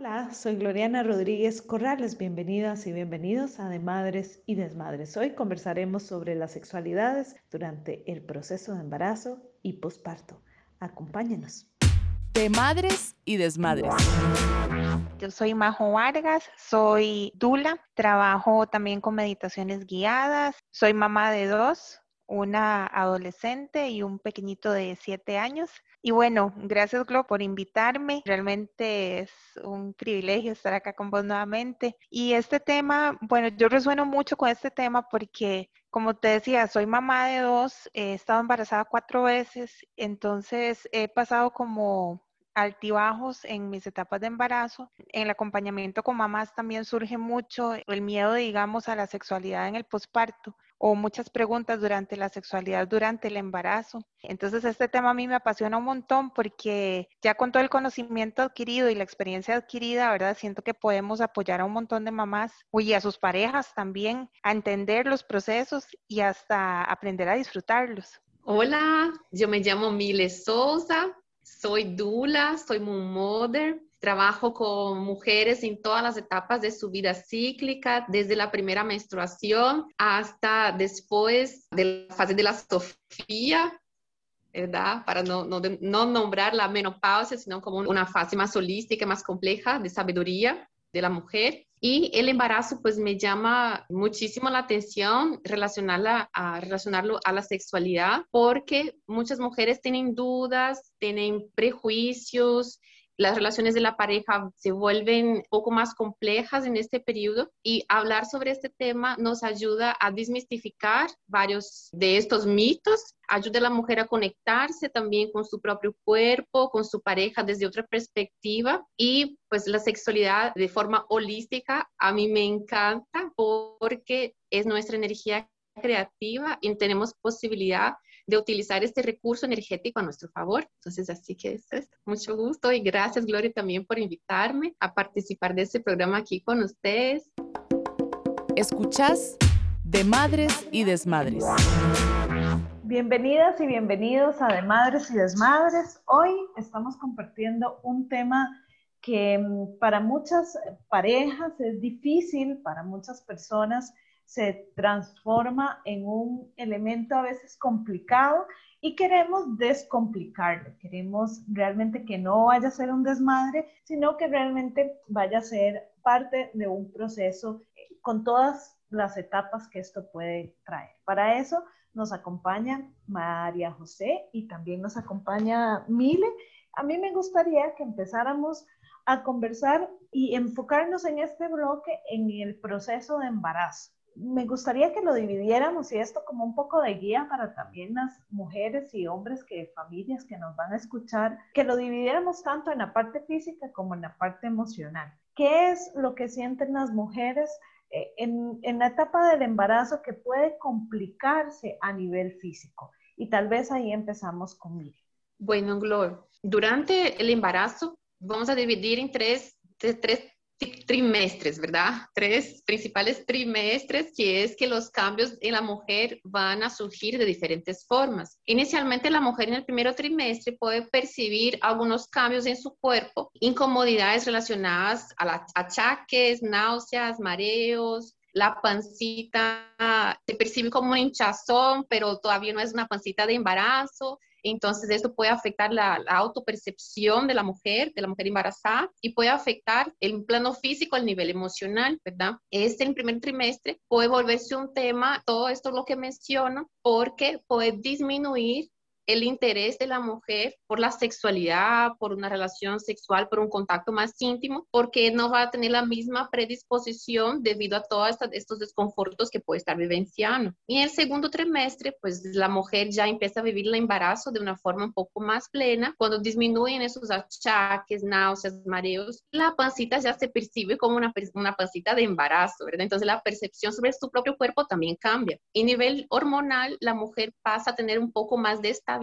Hola, soy Gloriana Rodríguez Corrales. Bienvenidas y bienvenidos a De Madres y Desmadres. Hoy conversaremos sobre las sexualidades durante el proceso de embarazo y posparto. Acompáñenos. De Madres y Desmadres. Yo soy Majo Vargas, soy Dula, trabajo también con meditaciones guiadas, soy mamá de dos, una adolescente y un pequeñito de siete años. Y bueno, gracias Glo por invitarme. Realmente es un privilegio estar acá con vos nuevamente. Y este tema, bueno, yo resueno mucho con este tema porque, como te decía, soy mamá de dos, he estado embarazada cuatro veces, entonces he pasado como altibajos en mis etapas de embarazo. En el acompañamiento con mamás también surge mucho el miedo, digamos, a la sexualidad en el posparto o muchas preguntas durante la sexualidad durante el embarazo. Entonces este tema a mí me apasiona un montón porque ya con todo el conocimiento adquirido y la experiencia adquirida, ¿verdad? Siento que podemos apoyar a un montón de mamás y a sus parejas también a entender los procesos y hasta aprender a disfrutarlos. Hola, yo me llamo Mile Souza, soy Dula, soy Moon Mother, trabajo con mujeres en todas las etapas de su vida cíclica, desde la primera menstruación hasta después de la fase de la Sofía, ¿verdad? Para no, no, no nombrar la menopausia, sino como una fase más holística, más compleja de sabiduría de la mujer. Y el embarazo, pues me llama muchísimo la atención relacionarla a, relacionarlo a la sexualidad, porque muchas mujeres tienen dudas, tienen prejuicios, las relaciones de la pareja se vuelven un poco más complejas en este periodo y hablar sobre este tema nos ayuda a desmistificar varios de estos mitos, ayuda a la mujer a conectarse también con su propio cuerpo, con su pareja desde otra perspectiva y pues la sexualidad de forma holística a mí me encanta porque es nuestra energía creativa y tenemos posibilidad de utilizar este recurso energético a nuestro favor. Entonces, así que es Mucho gusto y gracias, Gloria, también por invitarme a participar de este programa aquí con ustedes. Escuchas de Madres y Desmadres. Bienvenidas y bienvenidos a De Madres y Desmadres. Hoy estamos compartiendo un tema que mm, para muchas parejas es difícil, para muchas personas se transforma en un elemento a veces complicado y queremos descomplicarlo, queremos realmente que no vaya a ser un desmadre, sino que realmente vaya a ser parte de un proceso eh, con todas las etapas que esto puede traer. Para eso nos acompaña María José y también nos acompaña Mile. A mí me gustaría que empezáramos a conversar y enfocarnos en este bloque en el proceso de embarazo me gustaría que lo dividiéramos y esto como un poco de guía para también las mujeres y hombres que familias que nos van a escuchar, que lo dividiéramos tanto en la parte física como en la parte emocional. ¿Qué es lo que sienten las mujeres eh, en, en, la etapa del embarazo que puede complicarse a nivel físico? Y tal vez ahí empezamos con Miri. Bueno, Glor, durante el embarazo vamos a dividir en tres, tres trimestres, ¿verdad? Tres principales trimestres, que es que los cambios en la mujer van a surgir de diferentes formas. Inicialmente la mujer en el primer trimestre puede percibir algunos cambios en su cuerpo, incomodidades relacionadas a achaques, náuseas, mareos, la pancita se percibe como un hinchazón, pero todavía no es una pancita de embarazo. Entonces, esto puede afectar la, la, autopercepción de la mujer, de la mujer embarazada, y puede afectar el plano físico al nivel emocional, ¿verdad? Este, en el primer trimestre, puede volverse un tema, todo esto lo que menciono, porque puede disminuir el interés de la mujer por la sexualidad, por una relación sexual, por un contacto más íntimo, porque no va a tener la misma predisposición debido a todos estos desconfortos que puede estar vivenciando. Y en el segundo trimestre, pues la mujer ya empieza a vivir el embarazo de una forma un poco más plena, cuando disminuyen esos achaques, náuseas, mareos, la pancita ya se percibe como una, una pancita de embarazo, ¿verdad? Entonces la percepción sobre su propio cuerpo también cambia. Y nivel hormonal, la mujer pasa a tener un poco más de estabilidad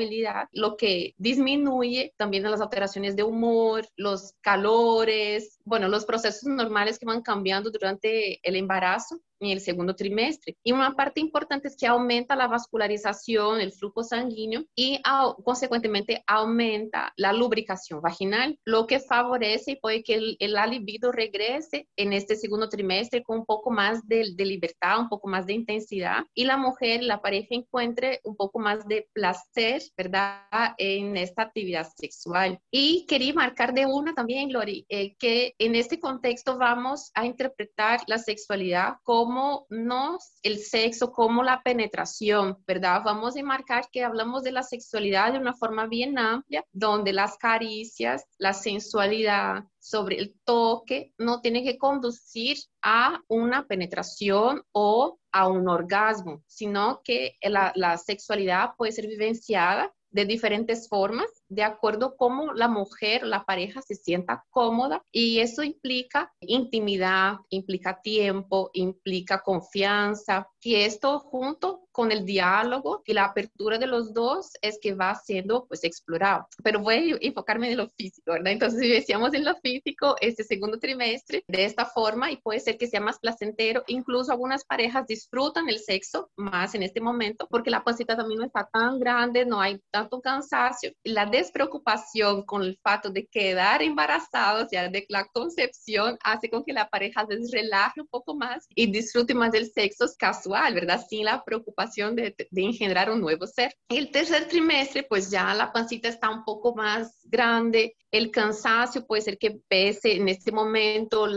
lo que disminuye también las alteraciones de humor, los calores, bueno, los procesos normales que van cambiando durante el embarazo. En el segundo trimestre. Y una parte importante es que aumenta la vascularización, el flujo sanguíneo y consecuentemente aumenta la lubricación vaginal, lo que favorece y puede que el, el libido regrese en este segundo trimestre con un poco más de, de libertad, un poco más de intensidad y la mujer, la pareja encuentre un poco más de placer, ¿verdad? En esta actividad sexual. Y quería marcar de una también, Lori, eh, que en este contexto vamos a interpretar la sexualidad como no el sexo, como la penetración, ¿verdad? Vamos a marcar que hablamos de la sexualidad de una forma bien amplia, donde las caricias, la sensualidad, sobre el toque no tiene que conducir a una penetración o a un orgasmo, sino que la, la sexualidad puede ser vivenciada de diferentes formas de acuerdo cómo la mujer, la pareja se sienta cómoda y eso implica intimidad, implica tiempo, implica confianza y esto junto con el diálogo y la apertura de los dos es que va siendo pues explorado. Pero voy a enfocarme en lo físico, ¿verdad? Entonces si decíamos en lo físico este segundo trimestre de esta forma y puede ser que sea más placentero, incluso algunas parejas disfrutan el sexo más en este momento porque la pancita también no está tan grande, no hay tanto cansancio. La despreocupación con el fato de quedar embarazados, ya de la concepción, hace con que la pareja se relaje un poco más y disfrute más del sexo casual, ¿verdad? Sin la preocupación de, de un nuevo ser. El tercer trimestre, pues ya la pancita está un poco más grande, el cansancio puede ser que pese en este momento,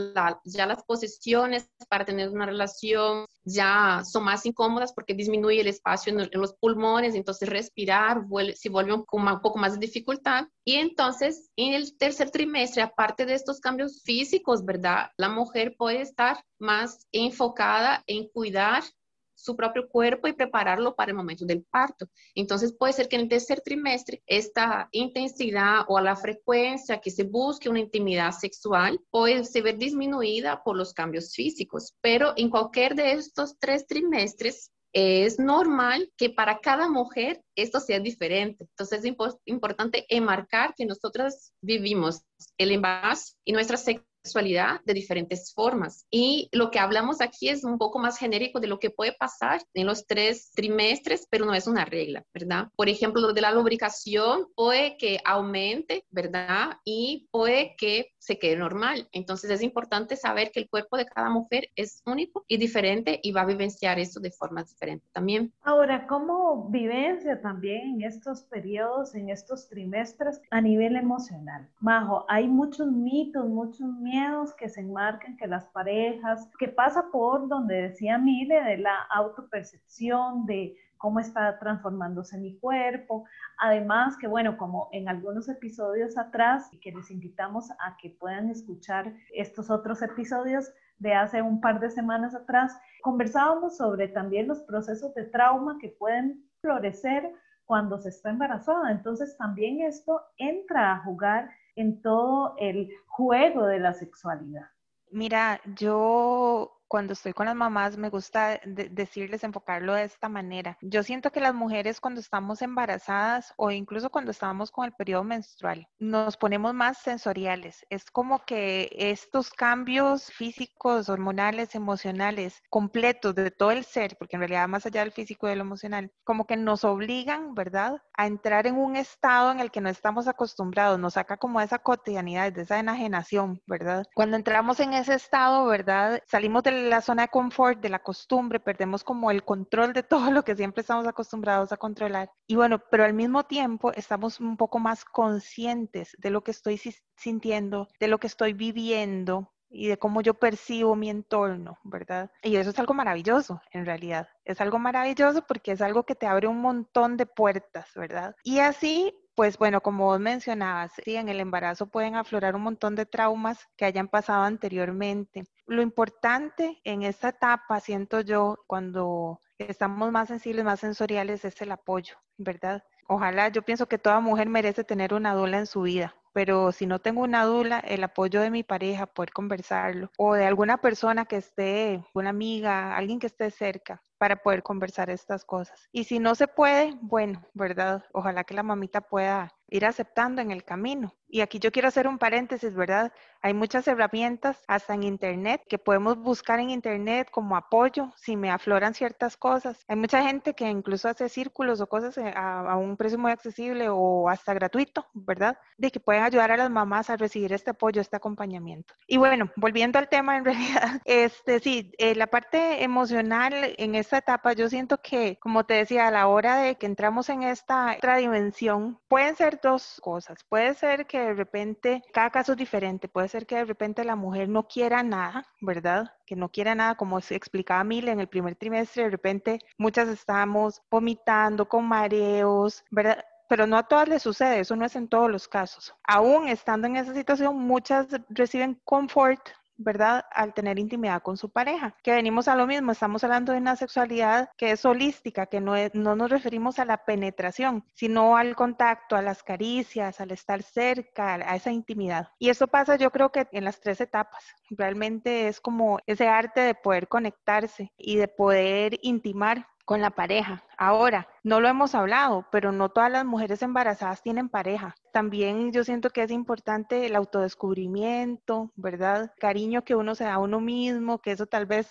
ya las posiciones para tener una relación ya son más incómodas porque disminuye el espacio en, los pulmones, entonces respirar vuelve, se vuelve un, un poco más de dificultad. Y entonces en el tercer trimestre, aparte de estos cambios físicos, ¿verdad? La mujer puede estar más enfocada en cuidar su propio cuerpo y prepararlo para el momento del parto. Entonces puede ser que en el tercer trimestre esta intensidad o la frecuencia que se busque una intimidad sexual puede se ver disminuida por los cambios físicos, pero en cualquier de estos tres trimestres es normal que para cada mujer esto sea diferente. Entonces es importante enmarcar que nosotras vivimos el embarazo y nuestra sexualidad de diferentes formas. Y lo que hablamos aquí es un poco más genérico de lo que puede pasar en los tres trimestres, pero no es una regla, ¿verdad? Por ejemplo, lo de la lubricación puede que aumente, ¿verdad? Y puede que se quede normal. Entonces es importante saber que el cuerpo de cada mujer es único y diferente y va a vivenciar eso de forma diferente también. Ahora, ¿cómo vivencia también en estos periodos, en estos trimestres a nivel emocional? Majo, hay muchos mitos, muchos miedos que se enmarcan que las parejas, que pasa por donde decía Mile, de la autopercepción, de cómo está transformándose mi cuerpo. Además que, bueno, como en algunos episodios atrás, que les invitamos a que puedan escuchar estos otros episodios de hace un par de semanas atrás, conversábamos sobre también los procesos de trauma que pueden florecer cuando se está embarazada. Entonces también esto entra a jugar en todo el juego de la sexualidad. Mira, yo cuando estoy con las mamás me gusta decirles, enfocarlo de esta manera. Yo siento que las mujeres cuando estamos embarazadas o incluso cuando estamos con el periodo menstrual, nos ponemos más sensoriales. Es como que estos cambios físicos, hormonales, emocionales, completos de todo el ser, porque en realidad más allá del físico y de lo emocional, como que nos obligan, ¿verdad? A entrar en un estado en el que no estamos acostumbrados, nos saca como esa cotidianidad, de esa enajenación, ¿verdad? Cuando entramos en ese estado, ¿verdad? Salimos del la zona de confort, de la costumbre, perdemos como el control de todo lo que siempre estamos acostumbrados a controlar. Y bueno, pero al mismo tiempo estamos un poco más conscientes de lo que estoy sintiendo, de lo que estoy viviendo, y de cómo yo percibo mi entorno, ¿verdad? Y eso es algo maravilloso, en realidad. Es algo maravilloso porque es algo que te abre un montón de puertas, ¿verdad? Y así pues bueno, como vos mencionabas, sí, en el embarazo pueden aflorar un montón de traumas que hayan pasado anteriormente. Lo importante en esta etapa, siento yo, cuando estamos más sensibles, más sensoriales, es el apoyo, ¿verdad? Ojalá, yo pienso que toda mujer merece tener una dula en su vida, pero si no tengo una dula, el apoyo de mi pareja, poder conversarlo, o de alguna persona que esté, una amiga, alguien que esté cerca, para poder conversar estas cosas. Y si no se puede, bueno, ¿verdad? Ojalá que la mamita pueda ir aceptando en el camino. Y aquí yo quiero hacer un paréntesis, ¿verdad? Hay muchas herramientas, hasta en Internet, que podemos buscar en Internet como apoyo si me afloran ciertas cosas. Hay mucha gente que incluso hace círculos o cosas eh, a, un precio muy accesible o hasta gratuito, ¿verdad? De que pueden ayudar a las mamás a recibir este apoyo, este acompañamiento. Y bueno, volviendo al tema, en realidad, este sí, eh, la parte emocional en esta etapa, yo siento que, como te decía, a la hora de que entramos en esta otra dimensión, pueden ser dos cosas. Puede ser que de repente, cada caso es diferente, puede ser que de repente la mujer no quiera nada, ¿verdad? Que no quiera nada, como se explicaba Mil en el primer trimestre, de repente muchas estamos vomitando con mareos, ¿verdad? pero no a todas les sucede, eso no es en todos los casos. Aún estando en esa situación, muchas reciben confort ¿verdad? Al tener intimidad con su pareja. Que venimos a lo mismo, estamos hablando de una sexualidad que es holística, que no, no nos referimos a la penetración, sino al contacto, a las caricias, al estar cerca, a esa intimidad. Y eso pasa yo creo que en las tres etapas. Realmente es como ese arte de poder conectarse y de poder intimar con la pareja. Ahora, no lo hemos hablado, pero no todas las mujeres embarazadas tienen pareja. También yo siento que es importante el autodescubrimiento, ¿verdad? Cariño que uno se da a uno mismo, que eso tal vez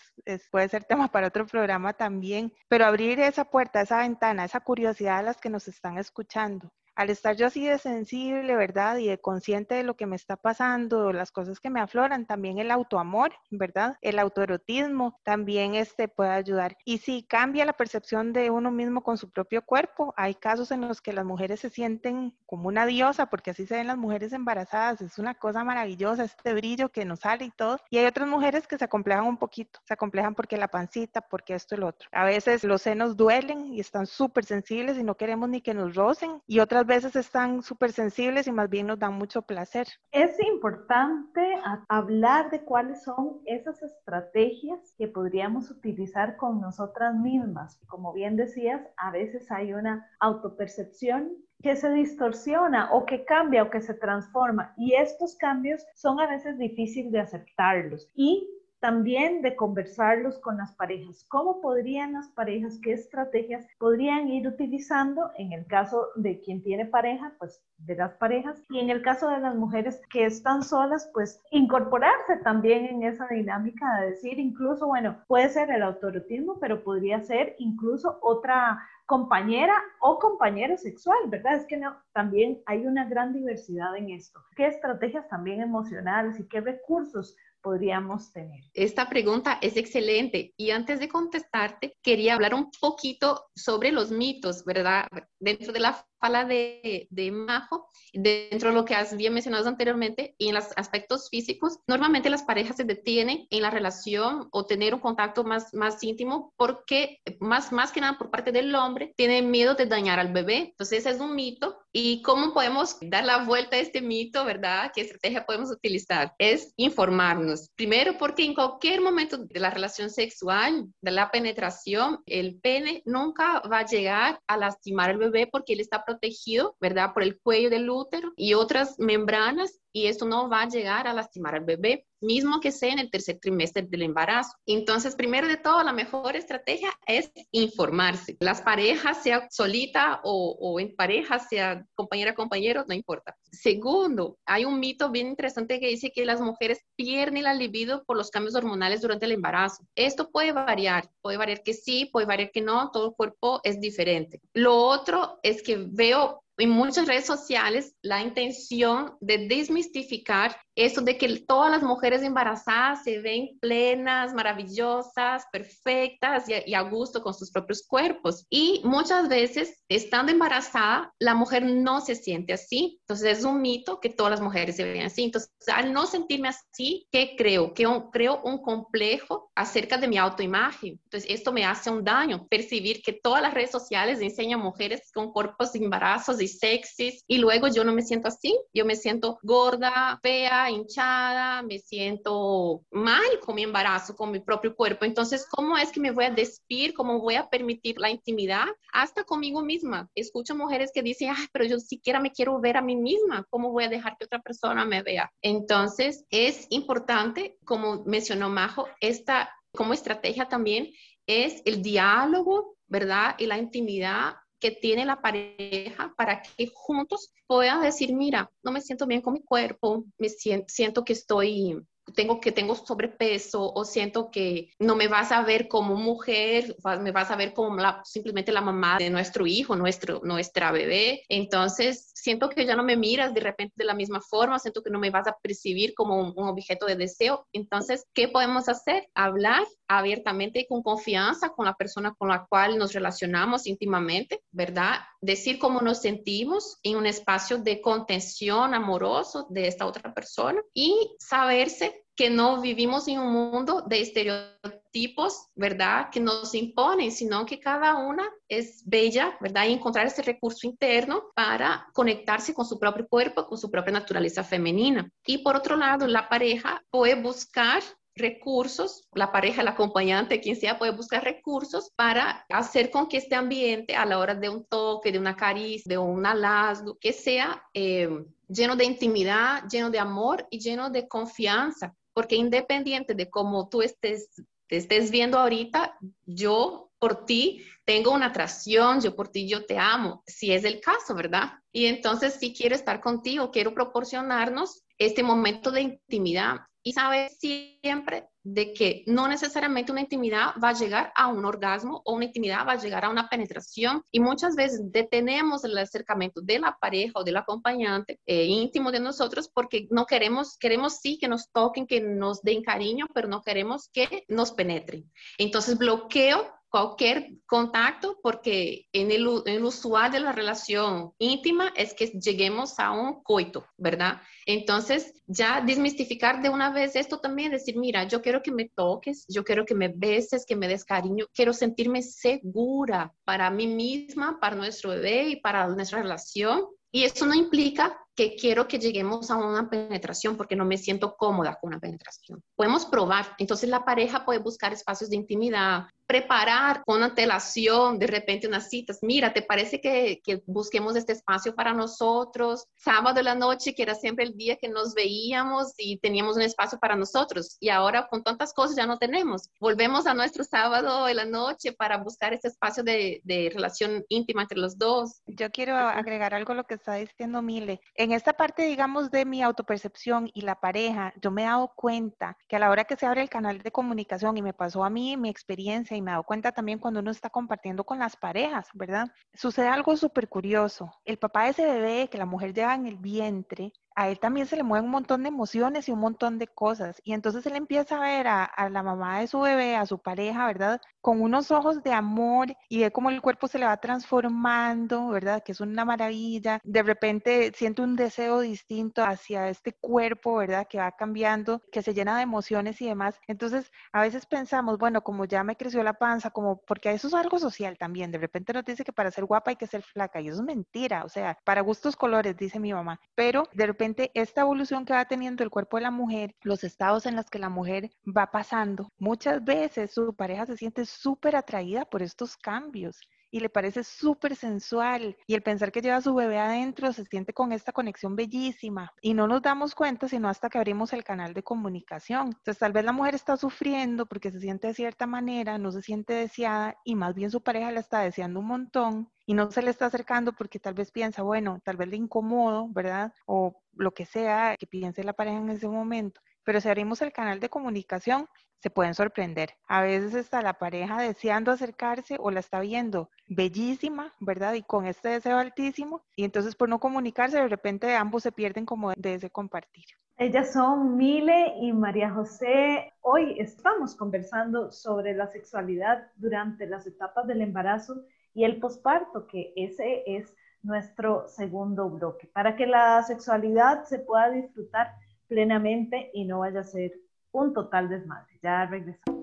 puede ser tema para otro programa también, pero abrir esa puerta, esa ventana, esa curiosidad a las que nos están escuchando al estar yo así de sensible, ¿verdad? Y de consciente de lo que me está pasando, las cosas que me afloran, también el autoamor, ¿verdad? El autoerotismo también este puede ayudar. Y si cambia la percepción de uno mismo con su propio cuerpo, hay casos en los que las mujeres se sienten como una diosa, porque así se ven las mujeres embarazadas, es una cosa maravillosa, este brillo que nos sale y todo. Y hay otras mujeres que se acomplejan un poquito, se acomplejan porque la pancita, porque esto y otro. A veces los senos duelen y están súper sensibles y no queremos ni que nos rocen, y otras veces están súper sensibles y más bien nos dan mucho placer. Es importante hablar de cuáles son esas estrategias que podríamos utilizar con nosotras mismas. Como bien decías, a veces hay una autopercepción que se distorsiona o que cambia o que se transforma y estos cambios son a veces difíciles de aceptarlos y también de conversarlos con las parejas. ¿Cómo podrían las parejas, qué estrategias podrían ir utilizando en el caso de quien tiene pareja, pues de las parejas, y en el caso de las mujeres que están solas, pues incorporarse también en esa dinámica de decir, incluso, bueno, puede ser el autorotismo, pero podría ser incluso otra compañera o compañero sexual, ¿verdad? Es que no, también hay una gran diversidad en esto. ¿Qué estrategias también emocionales y qué recursos podríamos tener? Esta pregunta es excelente y antes de contestarte, quería hablar un poquito sobre los mitos, ¿verdad? Dentro de la fala de, de Majo, dentro de lo que has bien mencionado anteriormente, y en los aspectos físicos, normalmente las parejas se detienen en la relación o tener un contacto más, más íntimo porque, más, más que nada por parte del hombre, tienen miedo de dañar al bebé. Entonces, es un mito. ¿Y cómo podemos dar la vuelta a este mito, verdad? ¿Qué estrategia podemos utilizar? Es informarnos. Primero, porque en cualquier momento de la relación sexual, de la penetración, el pene nunca va a llegar a lastimar al bebé porque él está protegido, ¿verdad? Por el cuello del útero y otras membranas y esto no va a llegar a lastimar al bebé, mismo que sea en el tercer trimestre del embarazo. Entonces, primero de todo, la mejor estrategia es informarse. Las parejas, sea solita o, o en pareja, sea compañera, compañero, no importa. Segundo, hay un mito bien interesante que dice que las mujeres pierden la libido por los cambios hormonales durante el embarazo. Esto puede variar, puede variar que sí, puede variar que no, todo el cuerpo es diferente. Lo otro es que veo en muchas redes sociales la intención de desmistificar eso de que todas las mujeres embarazadas se ven plenas, maravillosas, perfectas y a, gusto con sus propios cuerpos. Y muchas veces, estando embarazada, la mujer no se siente así. Entonces es un mito que todas las mujeres se ven así. Entonces, al no sentirme así, ¿qué creo? Que creo un complejo acerca de mi autoimagen. Entonces, esto me hace un daño, percibir que todas las redes sociales enseñan mujeres con cuerpos de embarazos y sexys y luego yo no me siento así. Yo me siento gorda, fea, hinchada, me siento mal con mi embarazo, con mi propio cuerpo. Entonces, ¿cómo es que me voy a despir? ¿Cómo voy a permitir la intimidad? Hasta conmigo misma. Escucho mujeres que dicen, ay, pero yo siquiera me quiero ver a mí misma. ¿Cómo voy a dejar que otra persona me vea? Entonces, es importante, como mencionó Majo, esta como estrategia también es el diálogo, ¿verdad? Y la intimidad que tiene la pareja para que juntos puedan decir, mira, no me siento bien con mi cuerpo, me siento, siento que estoy tengo que tengo sobrepeso o siento que no me vas a ver como mujer, me vas a ver como simplemente la mamá de nuestro hijo, nuestro, nuestra bebé. Entonces, siento que ya no me miras de repente de la misma forma, siento que no me vas a percibir como un, un objeto de deseo. Entonces, ¿qué podemos hacer? Hablar abiertamente y con confianza con la persona con la cual nos relacionamos íntimamente, ¿verdad? Decir cómo nos sentimos en un espacio de contención amoroso de esta otra persona y saberse que no vivimos en un mundo de estereotipos, ¿verdad? Que nos imponen, sino que cada una es bella, ¿verdad? Y encontrar ese recurso interno para conectarse con su propio cuerpo, con su propia naturaleza femenina. Y por otro lado, la pareja puede buscar recursos, la pareja, el acompañante, quien sea, puede buscar recursos para hacer con que este ambiente a la hora de un toque, de una caricia, de un halago, que sea eh, lleno de intimidad, lleno de amor y lleno de confianza, porque independiente de cómo tú estés, te estés viendo ahorita, yo por ti tengo una atracción, yo por ti yo te amo, si es el caso, ¿verdad? Y entonces si quiero estar contigo, quiero proporcionarnos este momento de intimidad y saber siempre de que no necesariamente una intimidad va a llegar a un orgasmo o una intimidad va a llegar a una penetración y muchas veces detenemos el acercamiento de la pareja o del acompañante eh, íntimo de nosotros porque no queremos, queremos sí que nos toquen, que nos den cariño, pero no queremos que nos penetren. Entonces bloqueo cualquier contacto porque en el, usual de la relación íntima es que lleguemos a un coito, ¿verdad? Entonces, ya desmistificar de una vez esto también, decir, mira, yo quiero que me toques, yo quiero que me beses, que me des cariño, quiero sentirme segura para mí misma, para nuestro bebé y para nuestra relación. Y eso no implica que quiero que lleguemos a una penetración porque no me siento cómoda con una penetración. Podemos probar. Entonces la pareja puede buscar espacios de intimidad, preparar con antelación de repente unas citas. Mira, ¿te parece que, que busquemos este espacio para nosotros? Sábado de la noche, que era siempre el día que nos veíamos y teníamos un espacio para nosotros. Y ahora con tantas cosas ya no tenemos. Volvemos a nuestro sábado de la noche para buscar este espacio de, de relación íntima entre los dos. Yo quiero agregar algo a lo que está diciendo Mile en esta parte, digamos, de mi autopercepción y la pareja, yo me he dado cuenta que a la hora que se abre el canal de comunicación y me pasó a mí mi experiencia y me he dado cuenta también cuando uno está compartiendo con las parejas, ¿verdad? Sucede algo súper curioso. El papá de ese bebé que la mujer lleva en el vientre, a él también se le mueven un montón de emociones y un montón de cosas. Y entonces él empieza a ver a, la mamá de su bebé, a su pareja, ¿verdad? Con unos ojos de amor y ve cómo el cuerpo se le va transformando, ¿verdad? Que es una maravilla. De repente siente un deseo distinto hacia este cuerpo, ¿verdad? Que va cambiando, que se llena de emociones y demás. Entonces, a veces pensamos, bueno, como ya me creció la panza, como porque eso es algo social también. De repente nos dice que para ser guapa hay que ser flaca y eso es mentira. O sea, para gustos colores, dice mi mamá. Pero de repente esta evolución que va teniendo el cuerpo de la mujer, los estados en los que la mujer va pasando, muchas veces su pareja se siente súper atraída por estos cambios y le parece súper sensual y el pensar que lleva a su bebé adentro se siente con esta conexión bellísima y no nos damos cuenta sino hasta que abrimos el canal de comunicación. Entonces tal vez la mujer está sufriendo porque se siente de cierta manera, no se siente deseada y más bien su pareja la está deseando un montón y no se le está acercando porque tal vez piensa, bueno, tal vez le incomodo, ¿verdad? O lo que sea que piense la pareja en ese momento. Pero si abrimos el canal de comunicación, se pueden sorprender. A veces está la pareja deseando acercarse o la está viendo bellísima, ¿verdad? Y con este deseo altísimo. Y entonces por no comunicarse, de repente ambos se pierden como de ese compartir. Ellas son Mile y María José. Hoy estamos conversando sobre la sexualidad durante las etapas del embarazo y el posparto, que ese es nuestro segundo bloque, para que la sexualidad se pueda disfrutar plenamente y no vaya a ser un total desmadre. Ya regresamos.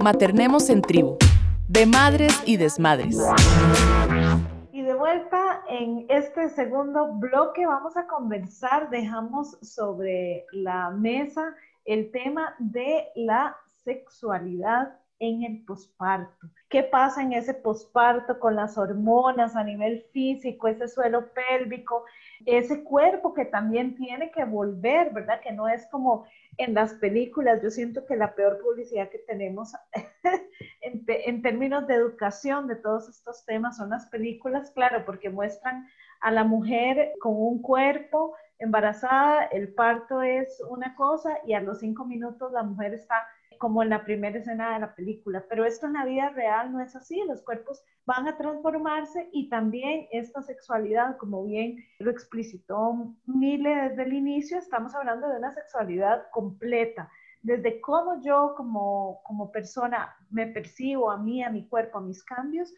Maternemos en tribu, de madres y desmadres. Y de vuelta en este segundo bloque vamos a conversar, dejamos sobre la mesa el tema de la sexualidad en el posparto. ¿Qué pasa en ese posparto con las hormonas a nivel físico, ese suelo pélvico, ese cuerpo que también tiene que volver, ¿verdad? Que no es como en las películas. Yo siento que la peor publicidad que tenemos en, términos de educación de todos estos temas son las películas, claro, porque muestran a la mujer con un cuerpo embarazada, el parto es una cosa y a los cinco minutos la mujer está como en la primera escena de la película, pero esto en la vida real no es así, los cuerpos van a transformarse y también esta sexualidad, como bien lo explicitó Mile desde el inicio, estamos hablando de una sexualidad completa, desde cómo yo como, como persona me percibo a mí, a mi cuerpo, a mis cambios,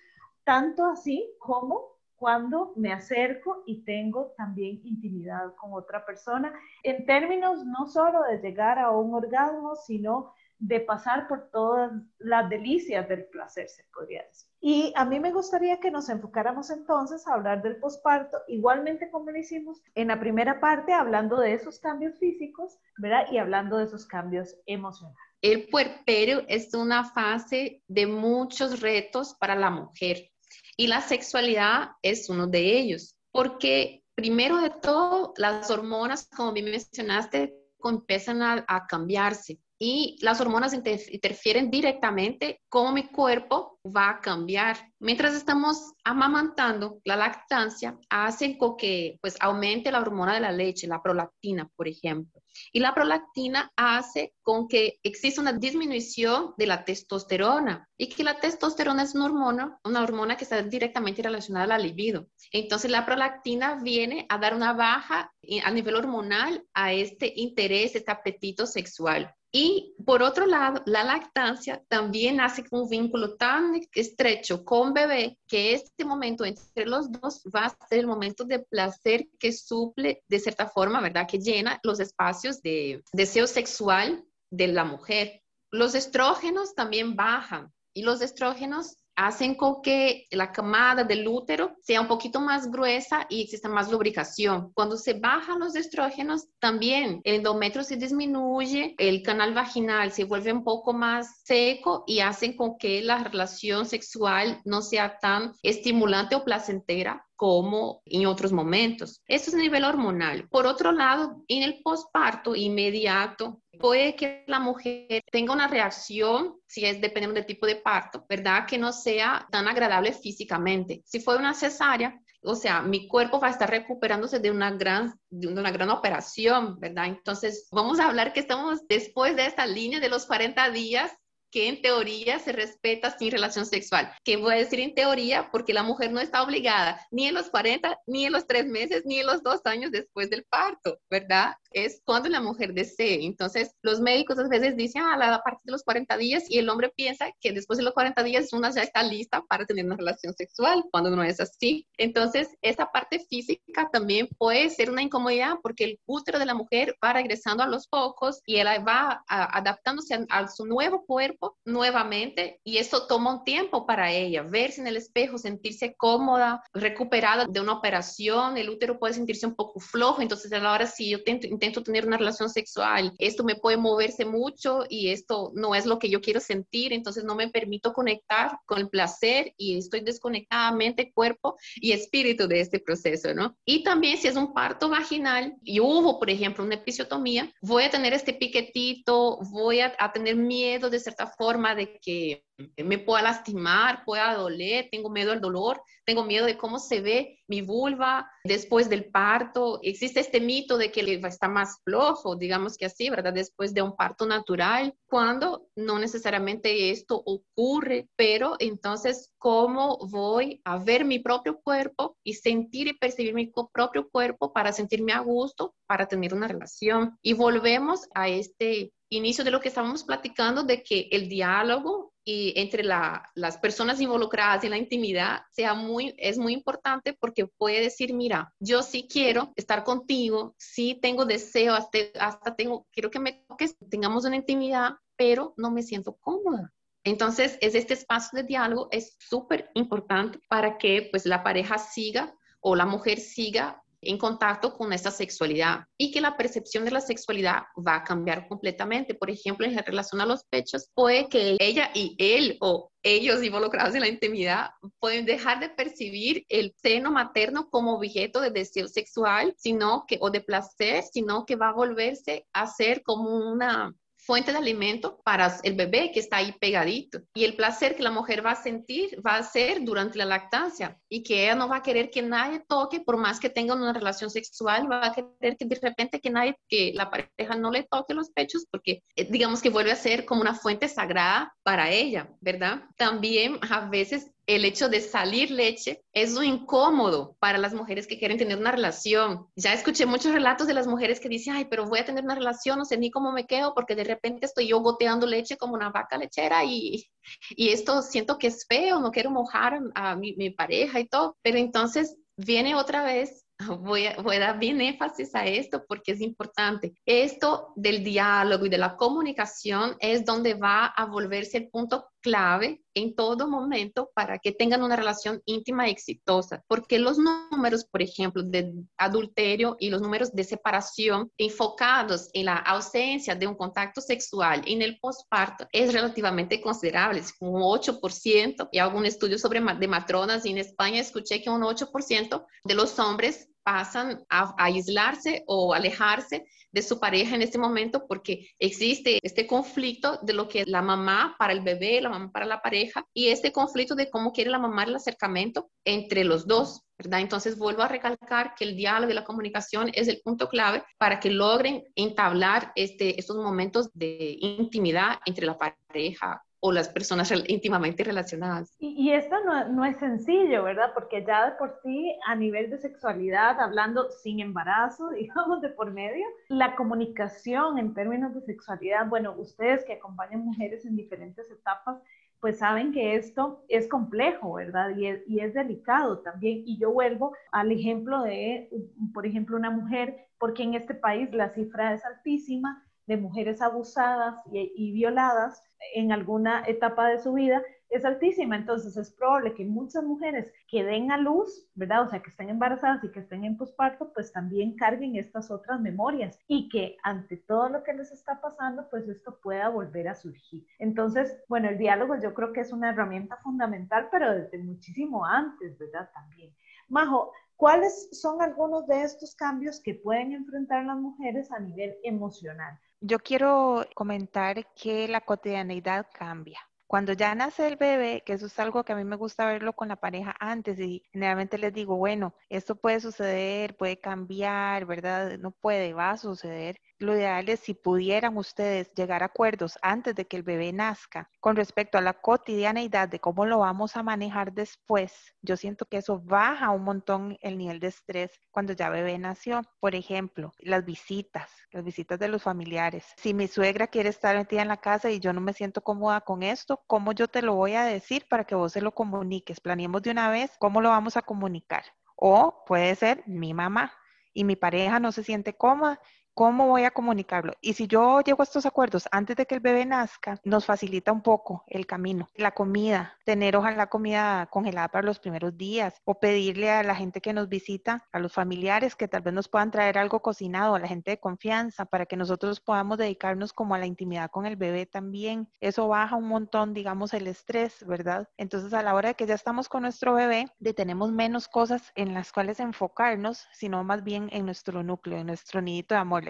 tanto así como cuando me acerco y tengo también intimidad con otra persona, en términos no solo de llegar a un orgasmo, sino de pasar por todas las delicias del placer, se podría decir. Y a mí me gustaría que nos enfocáramos entonces a hablar del posparto, igualmente como lo hicimos en la primera parte, hablando de esos cambios físicos, ¿verdad? Y hablando de esos cambios emocionales. El puerperio es una fase de muchos retos para la mujer y la sexualidad es uno de ellos, porque primero de todo, las hormonas, como bien mencionaste, empiezan a cambiarse y las hormonas interfieren directamente cómo mi cuerpo va a cambiar. Mientras estamos amamantando, la lactancia hace que pues, aumente la hormona de la leche, la prolactina, por ejemplo. Y la prolactina hace con que exista una disminución de la testosterona y que la testosterona es una hormona, una hormona que está directamente relacionada a la libido. Entonces la prolactina viene a dar una baja a nivel hormonal a este interés, este apetito sexual. Y por otro lado, la lactancia también hace un vínculo tan estrecho con bebé que este momento entre los dos va a ser el momento de placer que suple de cierta forma, ¿verdad? Que llena los espacios de deseo sexual de la mujer. Los estrógenos también bajan y los estrógenos hacen con que la camada del útero sea un poquito más gruesa y exista más lubricación. Cuando se bajan los estrógenos, también el endometrio se disminuye, el canal vaginal se vuelve un poco más seco y hacen con que la relación sexual no sea tan estimulante o placentera como en otros momentos. Esto es a nivel hormonal. Por otro lado, en el posparto inmediato, puede que la mujer tenga una reacción, si es dependiendo del tipo de parto, ¿verdad? Que no sea tan agradable físicamente. Si fue una cesárea, o sea, mi cuerpo va a estar recuperándose de una gran, de una gran operación, ¿verdad? Entonces, vamos a hablar que estamos después de esta línea de los 40 días que en teoría se respeta sin relación sexual. ¿Qué voy a decir en teoría? Porque la mujer no está obligada ni en los 40, ni en los tres meses, ni en los dos años después del parto, ¿verdad? Es cuando la mujer desee. Entonces, los médicos a veces dicen, ah, a partir de los 40 días, y el hombre piensa que después de los 40 días una ya está lista para tener una relación sexual, cuando no es así. Entonces, esa parte física también puede ser una incomodidad porque el útero de la mujer va regresando a los pocos y ella va adaptándose a, a su nuevo cuerpo nuevamente y eso toma un tiempo para ella, verse en el espejo, sentirse cómoda, recuperada de una operación, el útero puede sentirse un poco flojo, entonces a la hora si yo intento tener una relación sexual, esto me puede moverse mucho y esto no es lo que yo quiero sentir, entonces no me permito conectar con el placer y estoy desconectada mente, cuerpo y espíritu de este proceso, ¿no? Y también si es un parto vaginal y hubo, por ejemplo, una episiotomía, voy a tener este piquetito, voy a, a tener miedo de cierta forma de que me pueda lastimar, pueda doler, tengo miedo al dolor, tengo miedo de cómo se ve mi vulva después del parto. Existe este mito de que está más flojo, digamos que así, ¿verdad? Después de un parto natural, cuando no necesariamente esto ocurre, pero entonces, ¿cómo voy a ver mi propio cuerpo y sentir y percibir mi propio cuerpo para sentirme a gusto, para tener una relación? Y volvemos a este inicio de lo que estábamos platicando, de que el diálogo y entre las personas involucradas en la intimidad sea muy, es muy importante porque puede decir, mira, yo sí quiero estar contigo, sí tengo deseo, hasta, hasta tengo, quiero que me toques, tengamos una intimidad, pero no me siento cómoda. Entonces, es este espacio de diálogo es súper importante para que pues la pareja siga o la mujer siga en contacto con esa sexualidad y que la percepción de la sexualidad va a cambiar completamente. Por ejemplo, en relación a los pechos, puede que ella y él o ellos involucrados en la intimidad pueden dejar de percibir el seno materno como objeto de deseo sexual, sino que o de placer, sino que va a volverse a ser como una fuente de alimento para el bebé que está ahí pegadito. Y el placer que la mujer va a sentir va a ser durante la lactancia y que ella no va a querer que nadie toque, por más que tengan una relación sexual, va a querer que de repente que nadie, que la pareja no le toque los pechos porque eh, digamos que vuelve a ser como una fuente sagrada para ella, ¿verdad? También a veces el hecho de salir leche es lo incómodo para las mujeres que quieren tener una relación. Ya escuché muchos relatos de las mujeres que dicen, ay, pero voy a tener una relación, no sé ni cómo me quedo porque de repente estoy yo goteando leche como una vaca lechera y, y esto siento que es feo, no quiero mojar a mi, mi pareja y todo. Pero entonces viene otra vez Voy a, voy a, dar bien énfasis a esto porque es importante. Esto del diálogo y de la comunicación es donde va a volverse el punto clave en todo momento para que tengan una relación íntima exitosa, porque los números, por ejemplo, de adulterio y los números de separación enfocados en la ausencia de un contacto sexual en el posparto es relativamente considerable, es un 8% y algún estudio sobre de matronas en España escuché que un 8% de los hombres pasan a, aislarse o alejarse de su pareja en este momento porque existe este conflicto de lo que la mamá para el bebé, la mamá para la pareja y este conflicto de cómo quiere la mamá el acercamiento entre los dos. ¿verdad? Entonces vuelvo a recalcar que el diálogo y la comunicación es el punto clave para que logren entablar este, estos momentos de intimidad entre la pareja o las personas íntimamente relacionadas. Y, esto no, no, es sencillo, ¿verdad? Porque ya de por sí, a nivel de sexualidad, hablando sin embarazo, digamos, de por medio, la comunicación en términos de sexualidad, bueno, ustedes que acompañan mujeres en diferentes etapas, pues saben que esto es complejo, ¿verdad? Y es, y es, delicado también. Y yo vuelvo al ejemplo de, por ejemplo, una mujer, porque en este país la cifra es altísima de mujeres abusadas y, y violadas en alguna etapa de su vida, es altísima. Entonces es probable que muchas mujeres que den a luz, ¿verdad? O sea, que estén embarazadas y que estén en posparto, pues también carguen estas otras memorias y que ante todo lo que les está pasando, pues esto pueda volver a surgir. Entonces, bueno, el diálogo yo creo que es una herramienta fundamental, pero desde muchísimo antes, ¿verdad? También. Majo, ¿cuáles son algunos de estos cambios que pueden enfrentar las mujeres a nivel emocional? Yo quiero comentar que la cotidianeidad cambia. Cuando ya nace el bebé, que eso es algo que a mí me gusta verlo con la pareja antes y generalmente les digo, bueno, esto puede suceder, puede cambiar, ¿verdad? No puede, va a suceder lo ideal es si pudieran ustedes llegar a acuerdos antes de que el bebé nazca con respecto a la cotidianeidad de cómo lo vamos a manejar después. Yo siento que eso baja un montón el nivel de estrés cuando ya bebé nació. Por ejemplo, las visitas, las visitas de los familiares. Si mi suegra quiere estar metida en la casa y yo no me siento cómoda con esto, ¿cómo yo te lo voy a decir para que vos se lo comuniques? Planeemos de una vez cómo lo vamos a comunicar. O puede ser mi mamá y mi pareja no se siente cómoda ¿Cómo voy a comunicarlo? Y si yo llego a estos acuerdos antes de que el bebé nazca, nos facilita un poco el camino. La comida, tener ojalá comida congelada para los primeros días o pedirle a la gente que nos visita, a los familiares que tal vez nos puedan traer algo cocinado, a la gente de confianza, para que nosotros podamos dedicarnos como a la intimidad con el bebé también. Eso baja un montón, digamos, el estrés, ¿verdad? Entonces a la hora de que ya estamos con nuestro bebé, de tenemos menos cosas en las cuales enfocarnos, sino más bien en nuestro núcleo, en nuestro nidito de amor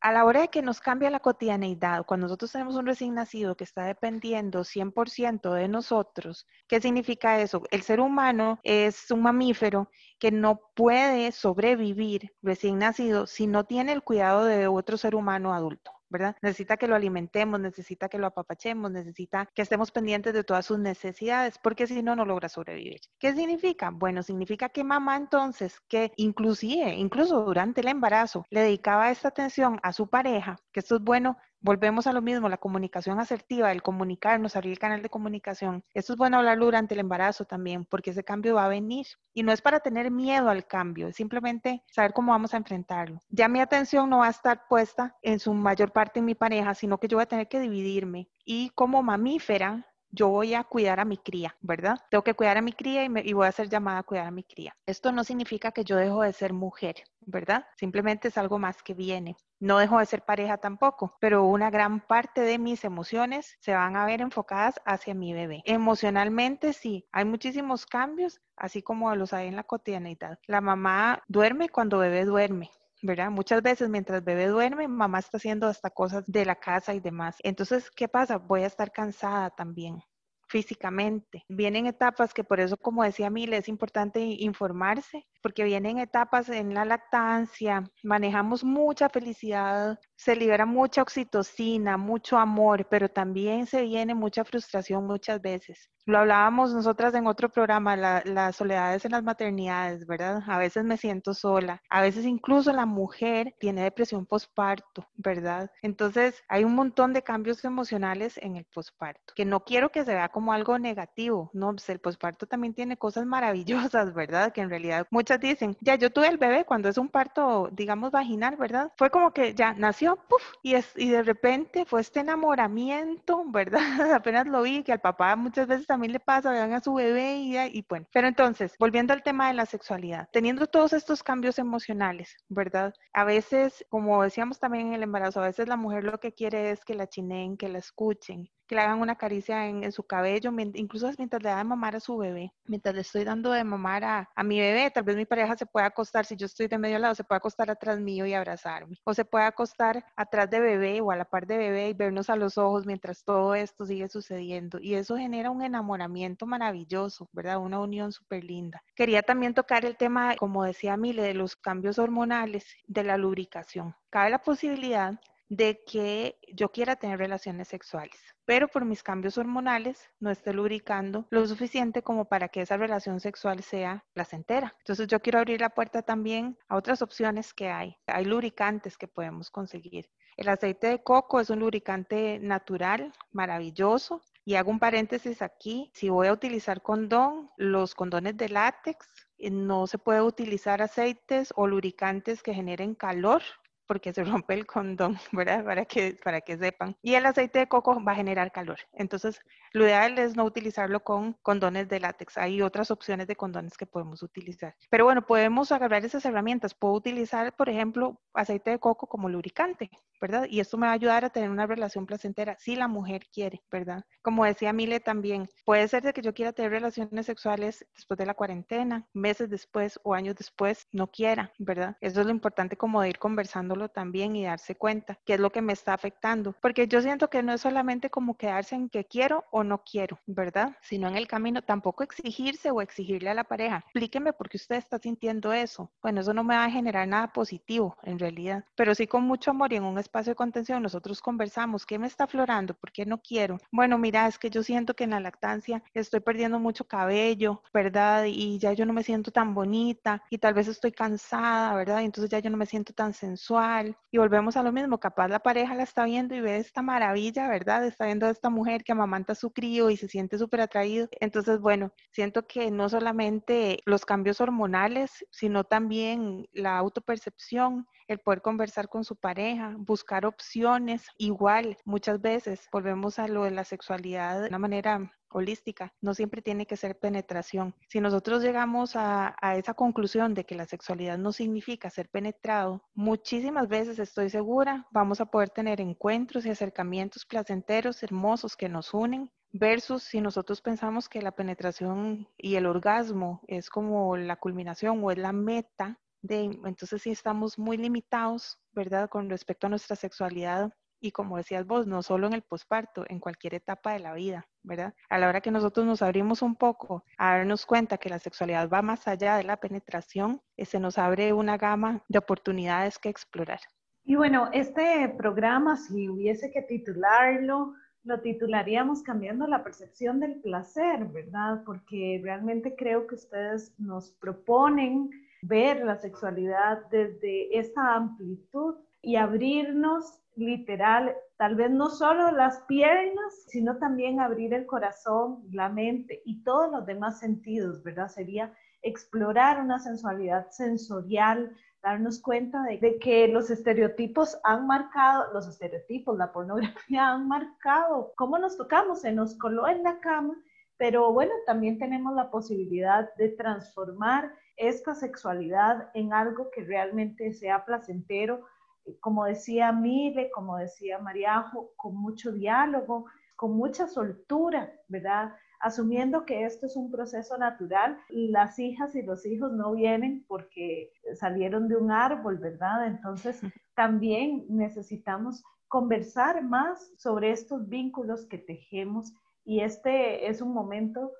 A la hora de que nos cambia la cotidianeidad, cuando nosotros tenemos un recién nacido que está dependiendo 100% de nosotros, ¿qué significa eso? El ser humano es un mamífero que no puede sobrevivir recién nacido si no tiene el cuidado de otro ser humano adulto. ¿Verdad? Necesita que lo alimentemos, necesita que lo apapachemos, necesita que estemos pendientes de todas sus necesidades, porque si no, no logra sobrevivir. ¿Qué significa? Bueno, significa que mamá entonces, que inclusive, incluso durante el embarazo, le dedicaba esta atención a su pareja, que esto es bueno volvemos a lo mismo, la comunicación asertiva, el comunicarnos, abrir el canal de comunicación. Esto es bueno hablarlo durante el embarazo también, porque ese cambio va a venir. Y no es para tener miedo al cambio, es simplemente saber cómo vamos a enfrentarlo. Ya mi atención no va a estar puesta en su mayor parte en mi pareja, sino que yo voy a tener que dividirme. Y como mamífera, yo voy a cuidar a mi cría, ¿verdad? Tengo que cuidar a mi cría y, voy a ser llamada a cuidar a mi cría. Esto no significa que yo dejo de ser mujer, ¿verdad? Simplemente es algo más que viene. No dejo de ser pareja tampoco, pero una gran parte de mis emociones se van a ver enfocadas hacia mi bebé. Emocionalmente sí, hay muchísimos cambios, así como los hay en la cotidianidad. La mamá duerme cuando bebé duerme, ¿verdad? Muchas veces mientras bebé duerme, mamá está haciendo hasta cosas de la casa y demás. Entonces, ¿qué pasa? Voy a estar cansada también físicamente. Vienen etapas que por eso, como decía Mile, es importante informarse, porque vienen etapas en la lactancia, manejamos mucha felicidad, se libera mucha oxitocina, mucho amor, pero también se viene mucha frustración muchas veces. Lo hablábamos nosotras en otro programa, las soledades en las maternidades, ¿verdad? A veces me siento sola, a veces incluso la mujer tiene depresión postparto, ¿verdad? Entonces hay un montón de cambios emocionales en el postparto, que no quiero que se vea como algo negativo, ¿no? Pues el postparto también tiene cosas maravillosas, ¿verdad? Que en realidad muchas dicen, ya yo tuve el bebé cuando es un parto, digamos, vaginal, ¿verdad? Fue como que ya nació, puff, y, es, y de repente fue este enamoramiento, ¿verdad? Apenas lo vi, que al papá muchas veces también le pasa, vean a su bebé y, y bueno. Pero entonces, volviendo al tema de la sexualidad, teniendo todos estos cambios emocionales, ¿verdad? A veces, como decíamos también en el embarazo, a veces la mujer lo que quiere es que la chineen, que la escuchen, que le hagan una caricia en, su cabello, incluso mientras le da de mamar a su bebé, mientras le estoy dando de mamar a, a, mi bebé, tal vez mi pareja se pueda acostar, si yo estoy de medio lado, se puede acostar atrás mío y abrazarme, o se puede acostar atrás de bebé o a la par de bebé y vernos a los ojos mientras todo esto sigue sucediendo. Y eso genera un enamoramiento maravilloso, ¿verdad? Una unión súper linda. Quería también tocar el tema, como decía Mile, de los cambios hormonales, de la lubricación. Cabe la posibilidad de que yo quiera tener relaciones sexuales, pero por mis cambios hormonales no esté lubricando lo suficiente como para que esa relación sexual sea placentera. Entonces yo quiero abrir la puerta también a otras opciones que hay. Hay lubricantes que podemos conseguir. El aceite de coco es un lubricante natural, maravilloso. Y hago un paréntesis aquí, si voy a utilizar condón, los condones de látex, eh, no se puede utilizar aceites o lubricantes que generen calor porque se rompe el condón, ¿verdad? Para que, para que sepan. Y el aceite de coco va a generar calor. Entonces, lo ideal es no utilizarlo con condones de látex. Hay otras opciones de condones que podemos utilizar. Pero bueno, podemos agarrar esas herramientas. Puedo utilizar, por ejemplo, aceite de coco como lubricante, ¿verdad? Y esto me va a ayudar a tener una relación placentera si la mujer quiere, ¿verdad? Como decía Mile también, puede ser de que yo quiera tener relaciones sexuales después de la cuarentena, meses después o años después, no quiera, ¿verdad? Eso es lo importante como de ir conversándolo también y darse cuenta qué es lo que me está afectando. Porque yo siento que no es solamente como quedarse en que quiero o no quiero, ¿verdad? Sino en el camino tampoco exigirse o exigirle a la pareja, explíqueme por qué usted está sintiendo eso. Bueno, eso no me va a generar nada positivo en realidad, pero sí con mucho amor y en un espacio de contención nosotros conversamos, ¿qué me está aflorando? ¿Por qué no quiero? Bueno, mira, es que yo siento que en la lactancia estoy perdiendo mucho cabello, ¿verdad? Y ya yo no me siento tan bonita y tal vez estoy cansada, ¿verdad? Y entonces ya yo no me siento tan sensual y volvemos a lo mismo, capaz la pareja la está viendo y ve esta maravilla, ¿verdad? Está viendo a esta mujer que amamanta su crío y se siente súper atraído. Entonces, bueno, siento que no solamente los cambios hormonales, sino también la autopercepción, el poder conversar con su pareja, buscar opciones. Igual, muchas veces volvemos a lo de la sexualidad de una manera holística, no siempre tiene que ser penetración. Si nosotros llegamos a, esa conclusión de que la sexualidad no significa ser penetrado, muchísimas veces estoy segura vamos a poder tener encuentros y acercamientos placenteros, hermosos que nos unen versus si nosotros pensamos que la penetración y el orgasmo es como la culminación o es la meta entonces sí estamos muy limitados, ¿verdad? Con respecto a nuestra sexualidad y como decías vos, no solo en el posparto, en cualquier etapa de la vida, ¿verdad? A la hora que nosotros nos abrimos un poco a darnos cuenta que la sexualidad va más allá de la penetración, eh, se nos abre una gama de oportunidades que explorar. Y bueno, este programa, si hubiese que titularlo, lo titularíamos cambiando la percepción del placer, ¿verdad? Porque realmente creo que ustedes nos proponen ver la sexualidad desde esta amplitud y abrirnos literal, tal vez no solo las piernas, sino también abrir el corazón, la mente y todos los demás sentidos, ¿verdad? Sería explorar una sensualidad sensorial, darnos cuenta de, que los estereotipos han marcado, los estereotipos, la pornografía han marcado cómo nos tocamos, se nos coló en la cama, pero bueno, también tenemos la posibilidad de transformar esta sexualidad en algo que realmente sea placentero como decía Mile, como decía Mariajo, con mucho diálogo, con mucha soltura, ¿verdad? asumiendo que esto es un proceso natural. Las hijas y los hijos no vienen porque salieron de un árbol, ¿verdad? Entonces, también necesitamos conversar más sobre estos vínculos que tejemos y este es un momento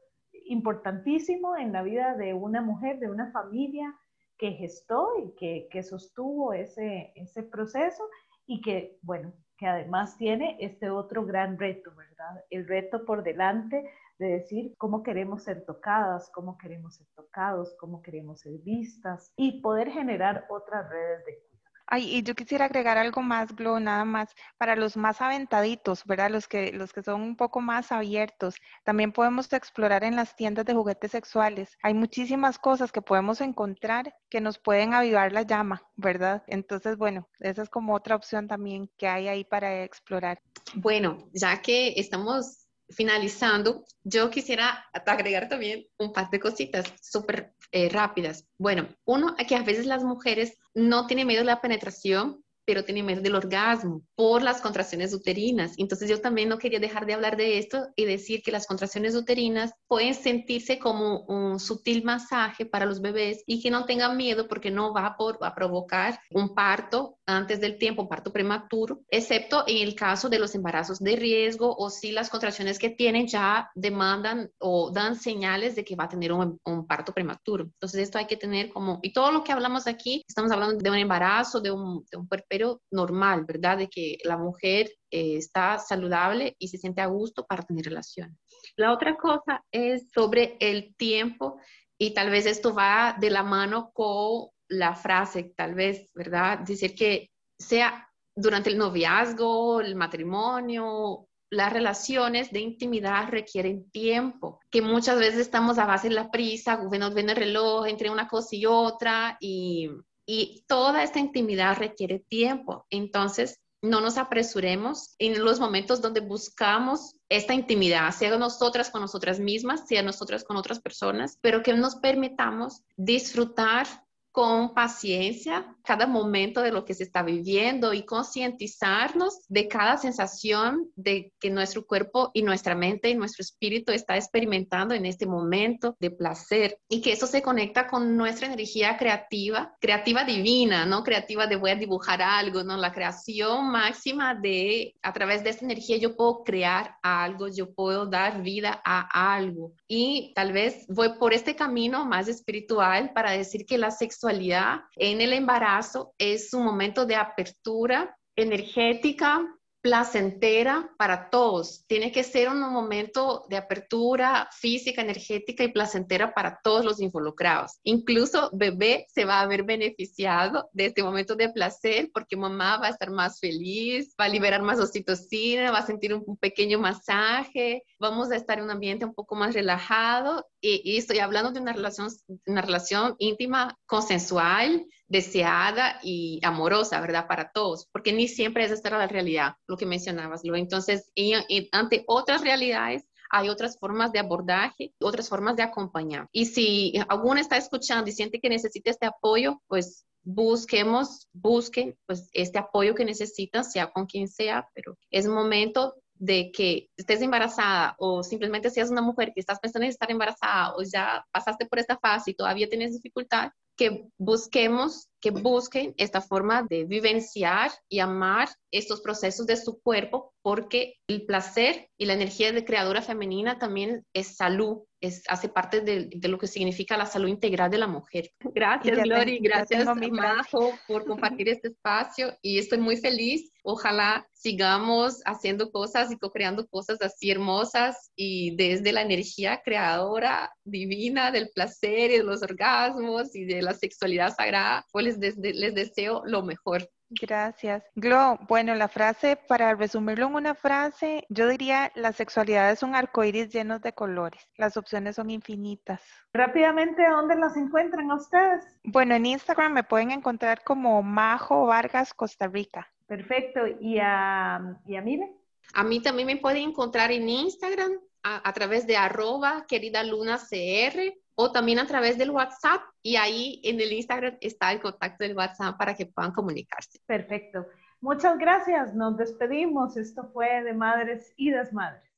importantísimo en la vida de una mujer, de una familia que gestó y que, sostuvo ese, ese proceso y que, bueno, que además tiene este otro gran reto, ¿verdad? El reto por delante de decir cómo queremos ser tocadas, cómo queremos ser tocados, cómo queremos ser vistas y poder generar otras redes de Ay, y yo quisiera agregar algo más, Glo, nada más, para los más aventaditos, ¿verdad? Los que, los que son un poco más abiertos. También podemos explorar en las tiendas de juguetes sexuales. Hay muchísimas cosas que podemos encontrar que nos pueden avivar la llama, ¿verdad? Entonces, bueno, esa es como otra opción también que hay ahí para explorar. Bueno, ya que estamos finalizando, yo quisiera agregar también un par de cositas súper eh, rápidas. Bueno, uno, que a veces las mujeres no tienen miedo de la penetración, pero tienen miedo del orgasmo por las contracciones uterinas. Entonces yo también no quería dejar de hablar de esto y decir que las contracciones uterinas pueden sentirse como un sutil masaje para los bebés y que no tengan miedo porque no va a provocar un parto antes del tiempo, un parto prematuro, excepto en el caso de los embarazos de riesgo o si las contracciones que tienen ya demandan o dan señales de que va a tener un, parto prematuro. Entonces esto hay que tener como, y todo lo que hablamos aquí, estamos hablando de un embarazo, de un, de un puerperio normal, ¿verdad? De que la mujer eh, está saludable y se siente a gusto para tener relación. La otra cosa es sobre el tiempo y tal vez esto va de la mano con la frase, tal vez, ¿verdad? Decir que sea durante el noviazgo, el matrimonio, las relaciones de intimidad requieren tiempo, que muchas veces estamos a base de la prisa, nos ven el reloj entre una cosa y otra y, y toda esta intimidad requiere tiempo. Entonces, no nos apresuremos en los momentos donde buscamos esta intimidad, sea nosotras con nosotras mismas, sea nosotras con otras personas, pero que nos permitamos disfrutar con paciencia cada momento de lo que se está viviendo y concientizarnos de cada sensación de que nuestro cuerpo y nuestra mente y nuestro espíritu está experimentando en este momento de placer y que eso se conecta con nuestra energía creativa, creativa divina, no creativa de voy a dibujar algo, no, la creación máxima de a través de esta energía yo puedo crear algo, yo puedo dar vida a algo. Y tal vez voy por este camino más espiritual para decir que la sexualidad en el embarazo es un momento de apertura energética, placentera para todos. Tiene que ser un momento de apertura física, energética y placentera para todos los involucrados. Incluso bebé se va a ver beneficiado de este momento de placer porque mamá va a estar más feliz, va a liberar más oxitocina, va a sentir un, pequeño masaje, vamos a estar en un ambiente un poco más relajado y, y estoy hablando de una relación, una relación íntima, consensual, deseada y amorosa, ¿verdad? Para todos, porque ni siempre es esta la realidad, lo que mencionabas, lo Entonces, y, ante otras realidades, hay otras formas de abordaje, otras formas de acompañar. Y si alguno está escuchando y siente que necesita este apoyo, pues busquemos, busquen pues este apoyo que necesitan, sea con quien sea, pero es momento de que estés embarazada o simplemente seas una mujer que estás pensando en estar embarazada o ya pasaste por esta fase y todavía tienes dificultad, que busquemos, que busquen esta forma de vivenciar y amar estos procesos de su cuerpo, porque el placer y la energía de creadora femenina también es salud, es, hace parte de, lo que significa la salud integral de la mujer. Gracias, Glory, gracias, Majo, por compartir este espacio y estoy muy feliz. Ojalá sigamos haciendo cosas y co-creando cosas así hermosas y desde la energía creadora divina del placer y de los orgasmos y de la sexualidad sagrada, pues les, les deseo lo mejor. Gracias. Glo, bueno, la frase, para resumirlo en una frase, yo diría, la sexualidad es un arco iris lleno de colores. Las opciones son infinitas. Rápidamente, ¿dónde las encuentran a ustedes? Bueno, en Instagram me pueden encontrar como Majo Vargas Costa Rica. Perfecto. ¿Y a, y a Mire? A mí también me pueden encontrar en Instagram a, a través de arroba querida luna cr o también a través del WhatsApp y ahí en el Instagram está el contacto del WhatsApp para que puedan comunicarse. Perfecto. Muchas gracias. Nos despedimos. Esto fue de Madres y Desmadres.